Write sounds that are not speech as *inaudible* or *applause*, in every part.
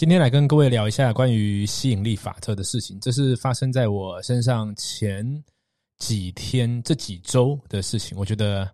今天来跟各位聊一下关于吸引力法则的事情。这是发生在我身上前几天、这几周的事情，我觉得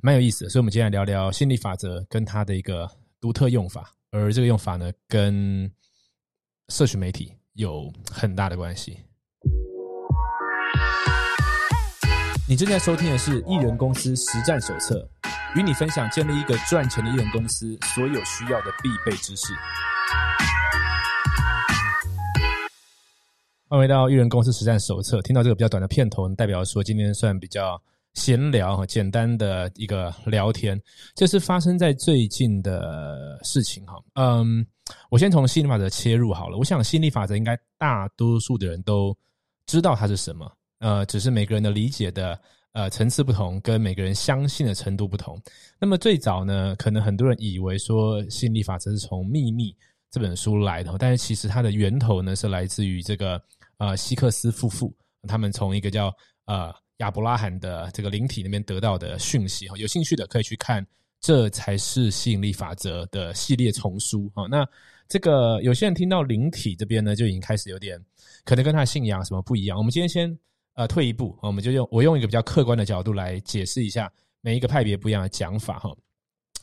蛮有意思的。所以，我们今天来聊聊吸引力法则跟它的一个独特用法。而这个用法呢，跟社群媒体有很大的关系。你正在收听的是《艺人公司实战手册》，与你分享建立一个赚钱的艺人公司所有需要的必备知识。欢迎到《艺人公司实战手册》。听到这个比较短的片头，代表说今天算比较闲聊哈，简单的一个聊天。这是发生在最近的事情哈。嗯，我先从吸引力法则切入好了。我想吸引力法则应该大多数的人都知道它是什么。呃，只是每个人的理解的呃层次不同，跟每个人相信的程度不同。那么最早呢，可能很多人以为说吸引力法则是从《秘密》这本书来的，但是其实它的源头呢是来自于这个呃希克斯夫妇，他们从一个叫呃亚伯拉罕的这个灵体那边得到的讯息哈。有兴趣的可以去看《这才是吸引力法则》的系列丛书哈。那这个有些人听到灵体这边呢，就已经开始有点可能跟他信仰什么不一样。我们今天先。呃，退一步，我们就用我用一个比较客观的角度来解释一下每一个派别不一样的讲法哈。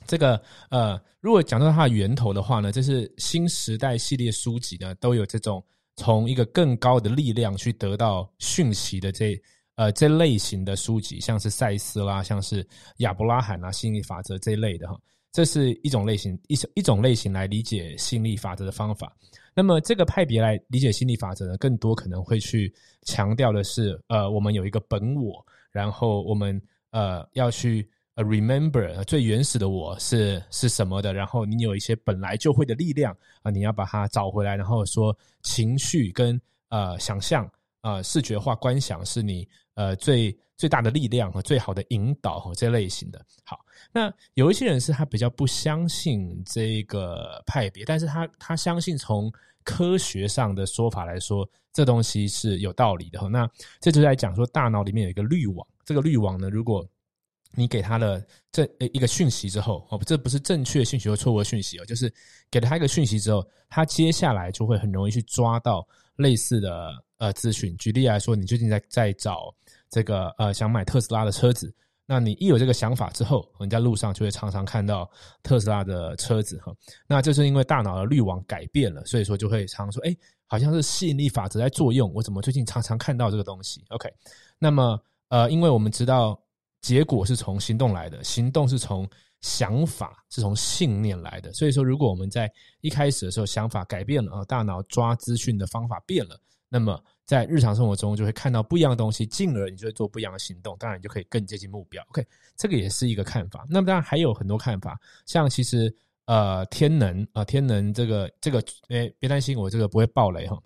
这个呃，如果讲到它的源头的话呢，这是新时代系列书籍呢都有这种从一个更高的力量去得到讯息的这呃这类型的书籍，像是赛斯啦，像是亚伯拉罕啊，心理法则这一类的哈。这是一种类型一一种类型来理解心理法则的方法。那么这个派别来理解心理法则呢，更多可能会去强调的是，呃，我们有一个本我，然后我们呃要去 remember 最原始的我是是什么的，然后你有一些本来就会的力量啊，你要把它找回来，然后说情绪跟呃想象啊视觉化观想是你呃最。最大的力量和最好的引导和这类型的。好，那有一些人是他比较不相信这个派别，但是他他相信从科学上的说法来说，这东西是有道理的。那这就在讲说，大脑里面有一个滤网，这个滤网呢，如果你给他的这一个讯息之后，哦，这不是正确讯息或错误讯息哦，就是给了他一个讯息之后，他接下来就会很容易去抓到类似的呃资讯。举例来说，你最近在在找。这个呃，想买特斯拉的车子，那你一有这个想法之后，你在路上就会常常看到特斯拉的车子哈。那这是因为大脑的滤网改变了，所以说就会常说，哎，好像是吸引力法则在作用。我怎么最近常常看到这个东西？OK，那么呃，因为我们知道结果是从行动来的，行动是从想法是从信念来的。所以说，如果我们在一开始的时候想法改变了啊，大脑抓资讯的方法变了，那么。在日常生活中就会看到不一样的东西，进而你就会做不一样的行动，当然你就可以更接近目标。OK，这个也是一个看法。那么当然还有很多看法，像其实呃天能啊天能这个这个诶别担心，我这个不会爆雷哈，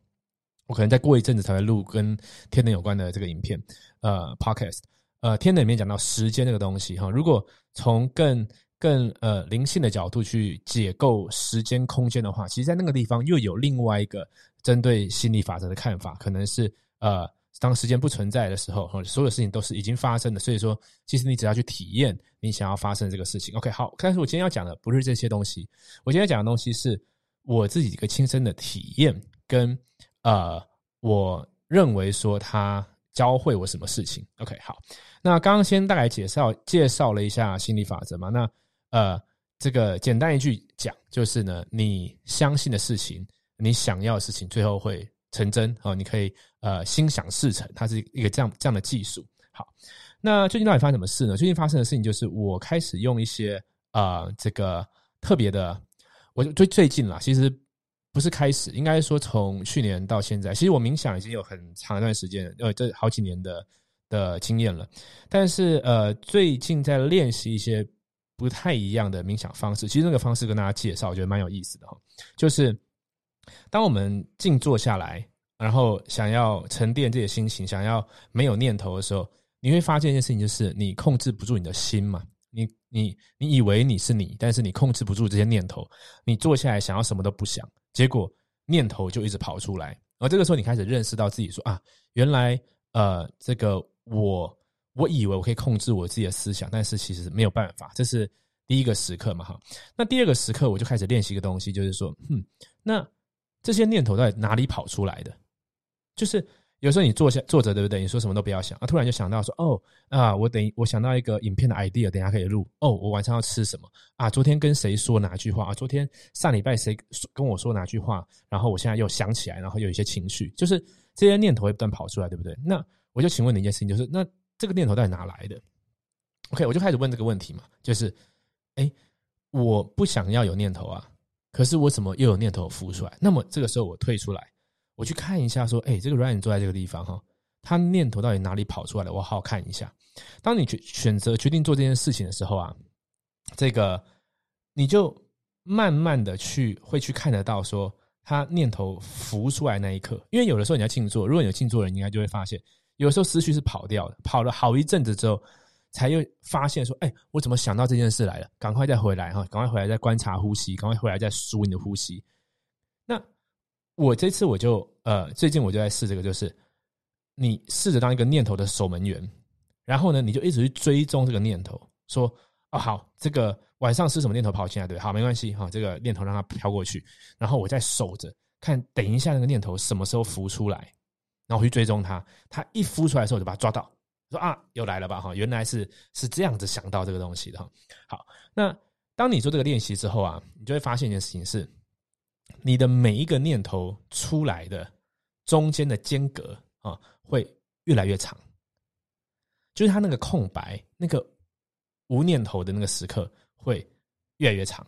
我可能再过一阵子才会录跟天能有关的这个影片呃 podcast。呃天能里面讲到时间这个东西哈，如果从更更呃灵性的角度去解构时间空间的话，其实在那个地方又有另外一个。针对心理法则的看法，可能是呃，当时间不存在的时候，所有事情都是已经发生的。所以说，其实你只要去体验你想要发生这个事情。OK，好。但是我今天要讲的不是这些东西，我今天讲的东西是我自己一个亲身的体验，跟呃，我认为说他教会我什么事情。OK，好。那刚刚先大概介绍介绍了一下心理法则嘛？那呃，这个简单一句讲，就是呢，你相信的事情。你想要的事情最后会成真哦，你可以呃心想事成，它是一个这样这样的技术。好，那最近到底发生什么事呢？最近发生的事情就是我开始用一些啊这个特别的，我最最近啦，其实不是开始，应该说从去年到现在，其实我冥想已经有很长一段时间，呃，这好几年的的经验了。但是呃，最近在练习一些不太一样的冥想方式，其实那个方式跟大家介绍，我觉得蛮有意思的哈，就是。当我们静坐下来，然后想要沉淀自己的心情，想要没有念头的时候，你会发现一件事情，就是你控制不住你的心嘛。你你你以为你是你，但是你控制不住这些念头。你坐下来想要什么都不想，结果念头就一直跑出来。而这个时候，你开始认识到自己说啊，原来呃，这个我我以为我可以控制我自己的思想，但是其实没有办法。这是第一个时刻嘛，哈。那第二个时刻，我就开始练习一个东西，就是说，嗯，那。这些念头到底哪里跑出来的？就是有时候你坐下坐着，对不对？你说什么都不要想啊，突然就想到说，哦啊，我等我想到一个影片的 idea，等下可以录。哦，我晚上要吃什么啊？昨天跟谁说哪句话啊？昨天上礼拜谁跟我说哪句话？然后我现在又想起来，然后有一些情绪，就是这些念头会不断跑出来，对不对？那我就请问你一件事情，就是那这个念头到底哪来的？OK，我就开始问这个问题嘛，就是，哎，我不想要有念头啊。可是我怎么又有念头浮出来？那么这个时候我退出来，我去看一下，说：“哎，这个 Ryan 坐在这个地方哈，他念头到底哪里跑出来了？我好好看一下。”当你决选择决定做这件事情的时候啊，这个你就慢慢的去会去看得到，说他念头浮出来那一刻，因为有的时候你要静坐，如果你有静坐人，应该就会发现，有的时候思绪是跑掉的，跑了好一阵子之后。才又发现说，哎，我怎么想到这件事来了？赶快再回来哈，赶快回来再观察呼吸，赶快回来再数你的呼吸。我这次我就呃，最近我就在试这个，就是你试着当一个念头的守门员，然后呢，你就一直去追踪这个念头，说哦好，这个晚上是什么念头跑进来？对，好，没关系哈，这个念头让它飘过去，然后我再守着看，等一下那个念头什么时候浮出来，然后我去追踪它，它一浮出来的时候，我就把它抓到。说啊，又来了吧？哈，原来是是这样子想到这个东西的哈。好，那当你做这个练习之后啊，你就会发现一件事情是，你的每一个念头出来的中间的间隔啊，会越来越长，就是它那个空白、那个无念头的那个时刻会越来越长。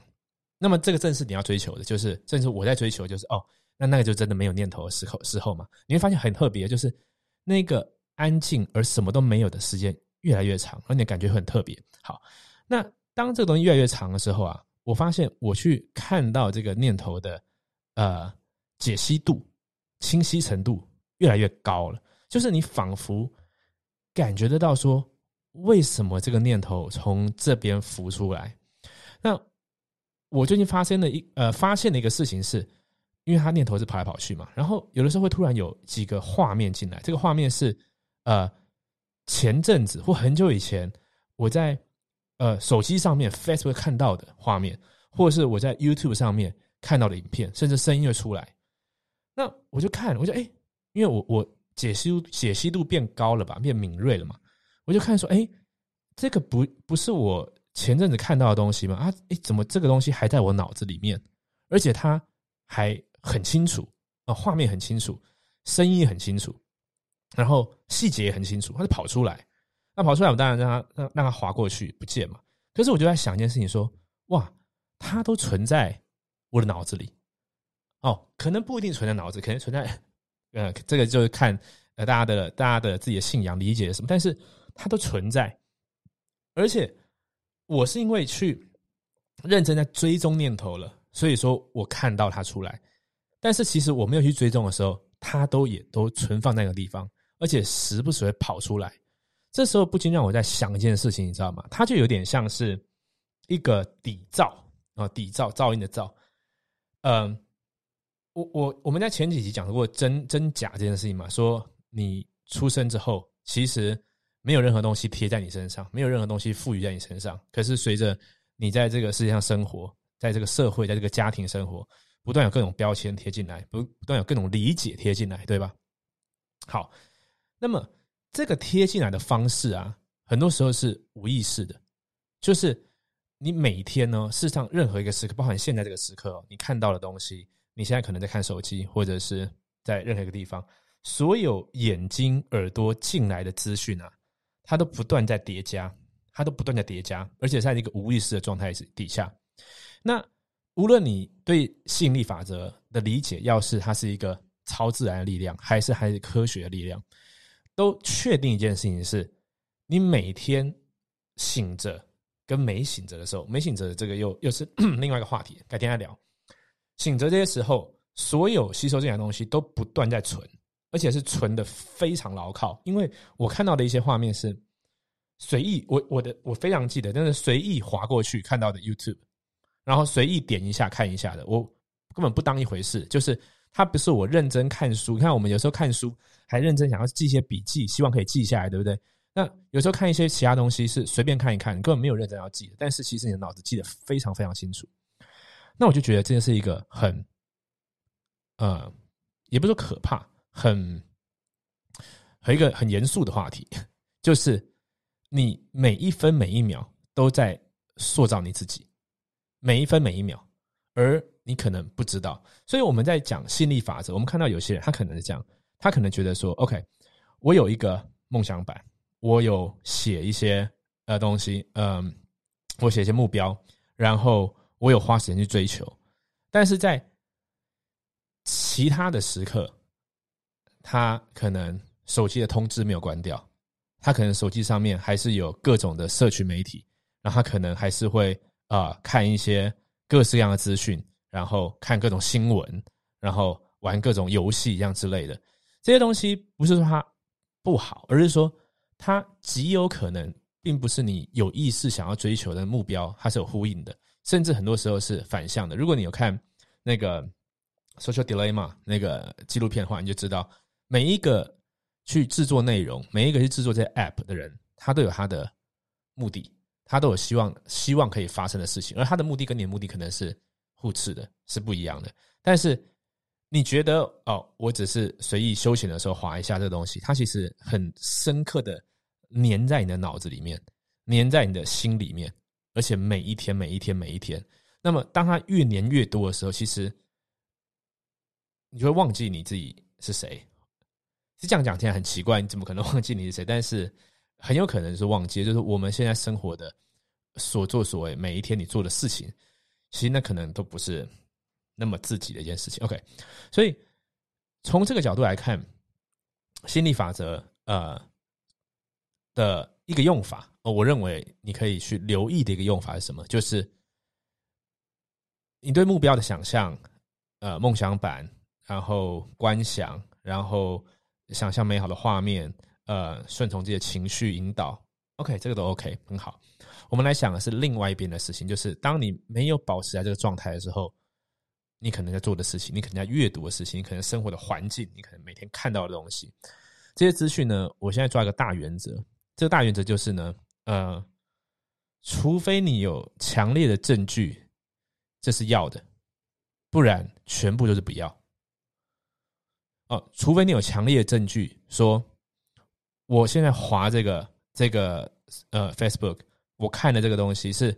那么这个正是你要追求的，就是正是我在追求，就是哦，那那个就真的没有念头的时候时候嘛。你会发现很特别，就是那个。安静而什么都没有的时间越来越长，而且感觉很特别。好，那当这个东西越来越长的时候啊，我发现我去看到这个念头的呃解析度、清晰程度越来越高了。就是你仿佛感觉得到说，为什么这个念头从这边浮出来？那我最近发生的一呃发现的一个事情是，因为他念头是跑来跑去嘛，然后有的时候会突然有几个画面进来，这个画面是。呃，前阵子或很久以前，我在呃手机上面 Facebook 看到的画面，或者是我在 YouTube 上面看到的影片，甚至声音会出来。那我就看，我就哎，因为我我解析解析度变高了吧，变敏锐了嘛，我就看说，哎，这个不不是我前阵子看到的东西吗？啊，哎，怎么这个东西还在我脑子里面，而且它还很清楚啊，画面很清楚，声音很清楚。然后细节也很清楚，它就跑出来，那跑出来，我当然让他让让他划过去不见嘛。可是我就在想一件事情，说哇，它都存在我的脑子里，哦，可能不一定存在脑子，可能存在，呃，这个就是看呃大家的大家的自己的信仰理解什么，但是它都存在，而且我是因为去认真在追踪念头了，所以说我看到它出来，但是其实我没有去追踪的时候，它都也都存放在那个地方。而且时不时会跑出来，这时候不禁让我在想一件事情，你知道吗？它就有点像是一个底噪啊，底噪噪音的噪。嗯，我我我们在前几集讲过真真假这件事情嘛，说你出生之后，其实没有任何东西贴在你身上，没有任何东西赋予在你身上。可是随着你在这个世界上生活，在这个社会，在这个家庭生活，不断有各种标签贴进来，不不断有各种理解贴进来，对吧？好。那么这个贴进来的方式啊，很多时候是无意识的，就是你每天呢，事实上任何一个时刻，包含现在这个时刻，你看到的东西，你现在可能在看手机，或者是在任何一个地方，所有眼睛、耳朵进来的资讯啊，它都不断在叠加，它都不断在叠加，而且在一个无意识的状态底下。那无论你对吸引力法则的理解，要是它是一个超自然的力量，还是还是科学的力量。都确定一件事情是，你每天醒着跟没醒着的时候，没醒着的这个又又是 *clears throat* 另外一个话题，改天再聊。醒着这些时候，所有吸收进来的东西都不断在存，而且是存的非常牢靠。因为我看到的一些画面是随意，我我的我非常记得，但是随意划过去看到的 YouTube，然后随意点一下看一下的，我根本不当一回事，就是。它不是我认真看书，你看我们有时候看书还认真想要记一些笔记，希望可以记下来，对不对？那有时候看一些其他东西是随便看一看，根本没有认真要记的，但是其实你的脑子记得非常非常清楚。那我就觉得这是一个很呃，也不是说可怕，很和一个很严肃的话题，就是你每一分每一秒都在塑造你自己，每一分每一秒，而你可能不知道。所以我们在讲心理法则，我们看到有些人他可能是这样，他可能觉得说，OK，我有一个梦想版，我有写一些呃东西，嗯，我写一些目标，然后我有花时间去追求，但是在其他的时刻，他可能手机的通知没有关掉，他可能手机上面还是有各种的社群媒体，然后他可能还是会啊看一些各式各样的资讯，然后看各种新闻，然后玩各种游戏一样之类的。这些东西不是说它不好，而是说它极有可能并不是你有意识想要追求的目标，它是有呼应的，甚至很多时候是反向的。如果你有看那个。Social Dilemma 那个纪录片的话，你就知道每一个去制作内容、每一个去制作这些 App 的人，他都有他的目的，他都有希望希望可以发生的事情，而他的目的跟你的目的可能是互斥的，是不一样的。但是你觉得哦，我只是随意休闲的时候划一下这东西，它其实很深刻的粘在你的脑子里面，粘在你的心里面，而且每一天、每一天、每一天，那么当它越粘越多的时候，其实。你就会忘记你自己是谁，是这样讲听起来很奇怪，你怎么可能忘记你是谁？但是很有可能是忘记，就是我们现在生活的所作所为，每一天你做的事情，其实那可能都不是那么自己的一件事情。OK，所以从这个角度来看，心理法则呃的一个用法，我认为你可以去留意的一个用法是什么？就是你对目标的想象，呃，梦想版。然后观想，然后想象美好的画面，呃，顺从自己的情绪引导。OK，这个都 OK，很好。我们来想的是另外一边的事情，就是当你没有保持在这个状态的时候，你可能在做的事情，你可能在阅读的事情，你可能生活的环境，你可能每天看到的东西，这些资讯呢，我现在抓一个大原则，这个大原则就是呢，呃，除非你有强烈的证据，这是要的，不然全部都是不要。哦，除非你有强烈的证据说，我现在划这个这个呃 Facebook，我看的这个东西是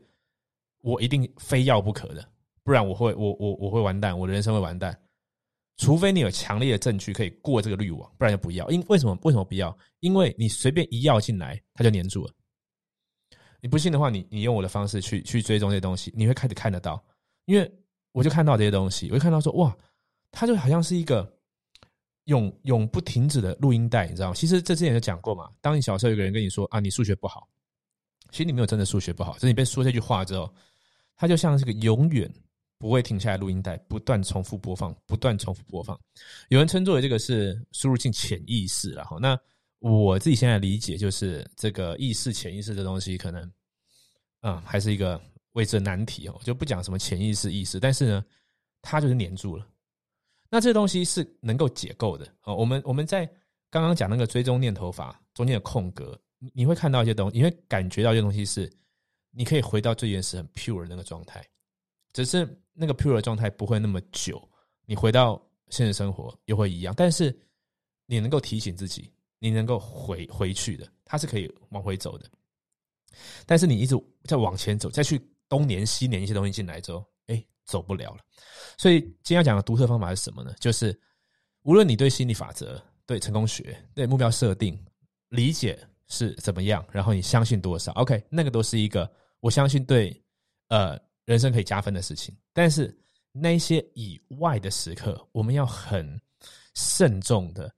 我一定非要不可的，不然我会我我我会完蛋，我的人生会完蛋。除非你有强烈的证据可以过这个滤网，不然就不要。因为什么？为什么不要？因为你随便一要进来，它就粘住了。你不信的话，你你用我的方式去去追踪这些东西，你会开始看得到。因为我就看到这些东西，我就看到说哇，它就好像是一个。永永不停止的录音带，你知道吗？其实这之前就讲过嘛。当你小时候有个人跟你说啊，你数学不好，其实你没有真的数学不好，只是你被说这句话之后，它就像是个永远不会停下来录音带，不断重复播放，不断重复播放。有人称作为这个是输入进潜意识了哈。那我自己现在理解就是这个意识、潜意识这东西，可能嗯还是一个未知的难题哦。就不讲什么潜意识、意识，但是呢，它就是黏住了。那这东西是能够解构的哦。我们我们在刚刚讲那个追踪念头法中间的空格，你你会看到一些东西，你会感觉到一些东西是你可以回到最原始很 pure 的那个状态，只是那个 pure 的状态不会那么久。你回到现实生活又会一样，但是你能够提醒自己，你能够回回去的，它是可以往回走的。但是你一直在往前走，再去东年西年一些东西进来之后。哎走不了了，所以今天要讲的独特方法是什么呢？就是无论你对心理法则、对成功学、对目标设定理解是怎么样，然后你相信多少，OK，那个都是一个我相信对呃人生可以加分的事情。但是那些以外的时刻，我们要很慎重的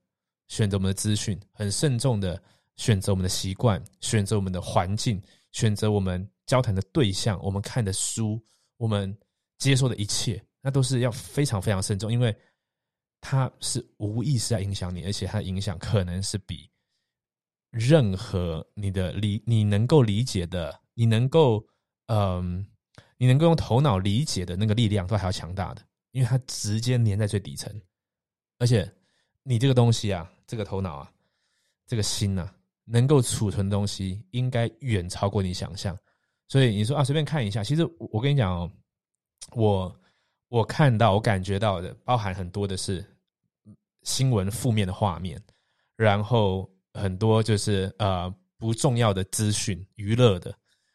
选择我们的资讯，很慎重的选择我们的习惯，选择我们的环境，选择我们交谈的对象，我们看的书，我们。接受的一切，那都是要非常非常慎重，因为它是无意识在影响你，而且它的影响可能是比任何你的理你能够理解的，你能够嗯，你能够用头脑理解的那个力量都还要强大的，因为它直接粘在最底层，而且你这个东西啊，这个头脑啊，这个心啊，能够储存东西应该远超过你想象，所以你说啊，随便看一下，其实我跟你讲哦。我我看到、我感觉到的，包含很多的是新闻负面的画面，然后很多就是呃不重要的资讯、娱乐的，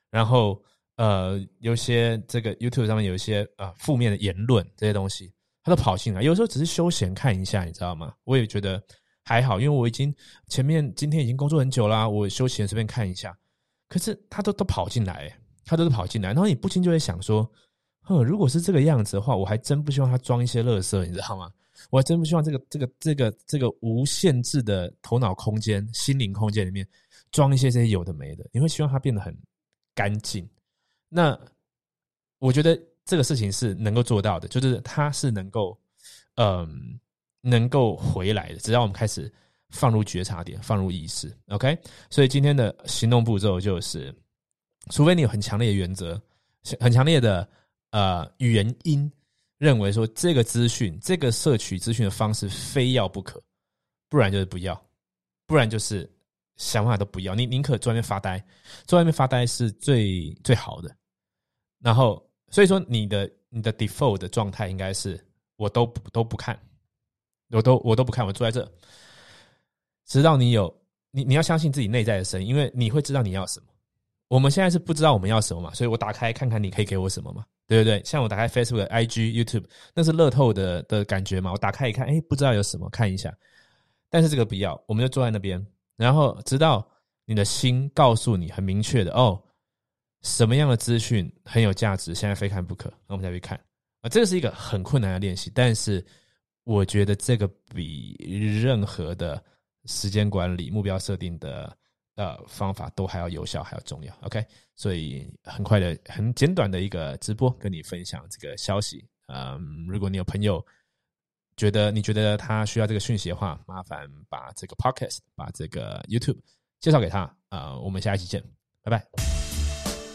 然后呃有些这个 YouTube 上面有一些啊负面的言论这些东西，他都跑进来。有时候只是休闲看一下，你知道吗？我也觉得还好，因为我已经前面今天已经工作很久啦，我休闲随便看一下。可是他都都跑进来，他都是跑进来，然后你不禁就会想说。哼，如果是这个样子的话，我还真不希望他装一些垃圾，你知道吗？我还真不希望这个这个这个这个无限制的头脑空间、心灵空间里面装一些这些有的没的。你会希望它变得很干净。那我觉得这个事情是能够做到的，就是它是能够嗯能够回来的。只要我们开始放入觉察点，放入意识，OK。所以今天的行动步骤就是，除非你有很强烈的原则，很强烈的。呃，原因认为说这个资讯，这个摄取资讯的方式非要不可，不然就是不要，不然就是想办法都不要。你宁可坐外面发呆，坐外面发呆是最最好的。然后，所以说你的你的 default 的状态应该是我都不都不看，我都我都不看，我坐在这，直到你有你你要相信自己内在的声音，因为你会知道你要什么。我们现在是不知道我们要什么嘛，所以我打开看看你可以给我什么嘛。对不对？像我打开 Facebook、IG、YouTube，那是乐透的的感觉嘛？我打开一看，哎，不知道有什么，看一下。但是这个不要，我们就坐在那边，然后直到你的心告诉你很明确的哦，什么样的资讯很有价值，现在非看不可，那我们再去看啊。这个是一个很困难的练习，但是我觉得这个比任何的时间管理、目标设定的。呃，方法都还要有效，还要重要。OK，所以很快的、很简短的一个直播，跟你分享这个消息。嗯，如果你有朋友觉得你觉得他需要这个讯息的话，麻烦把这个 Podcast、把这个 YouTube 介绍给他。啊，我们下一期见，拜拜。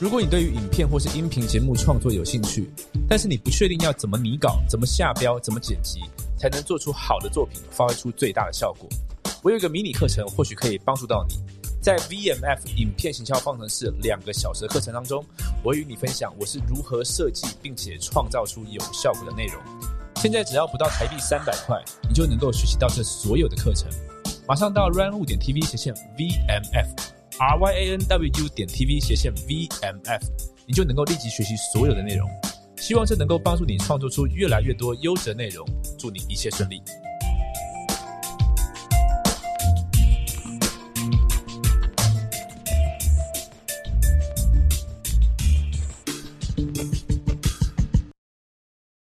如果你对于影片或是音频节目创作有兴趣，但是你不确定要怎么拟稿、怎么下标、怎么剪辑，才能做出好的作品，发挥出最大的效果，我有一个迷你课程，或许可以帮助到你。在 VMF 影片行销方程式两个小时的课程当中，我与你分享我是如何设计并且创造出有效果的内容。现在只要不到台币三百块，你就能够学习到这所有的课程。马上到 run 点 TV 斜线 VMF，R Y A N W 点 TV 斜线 VMF，你就能够立即学习所有的内容。希望这能够帮助你创作出越来越多优质内容。祝你一切顺利。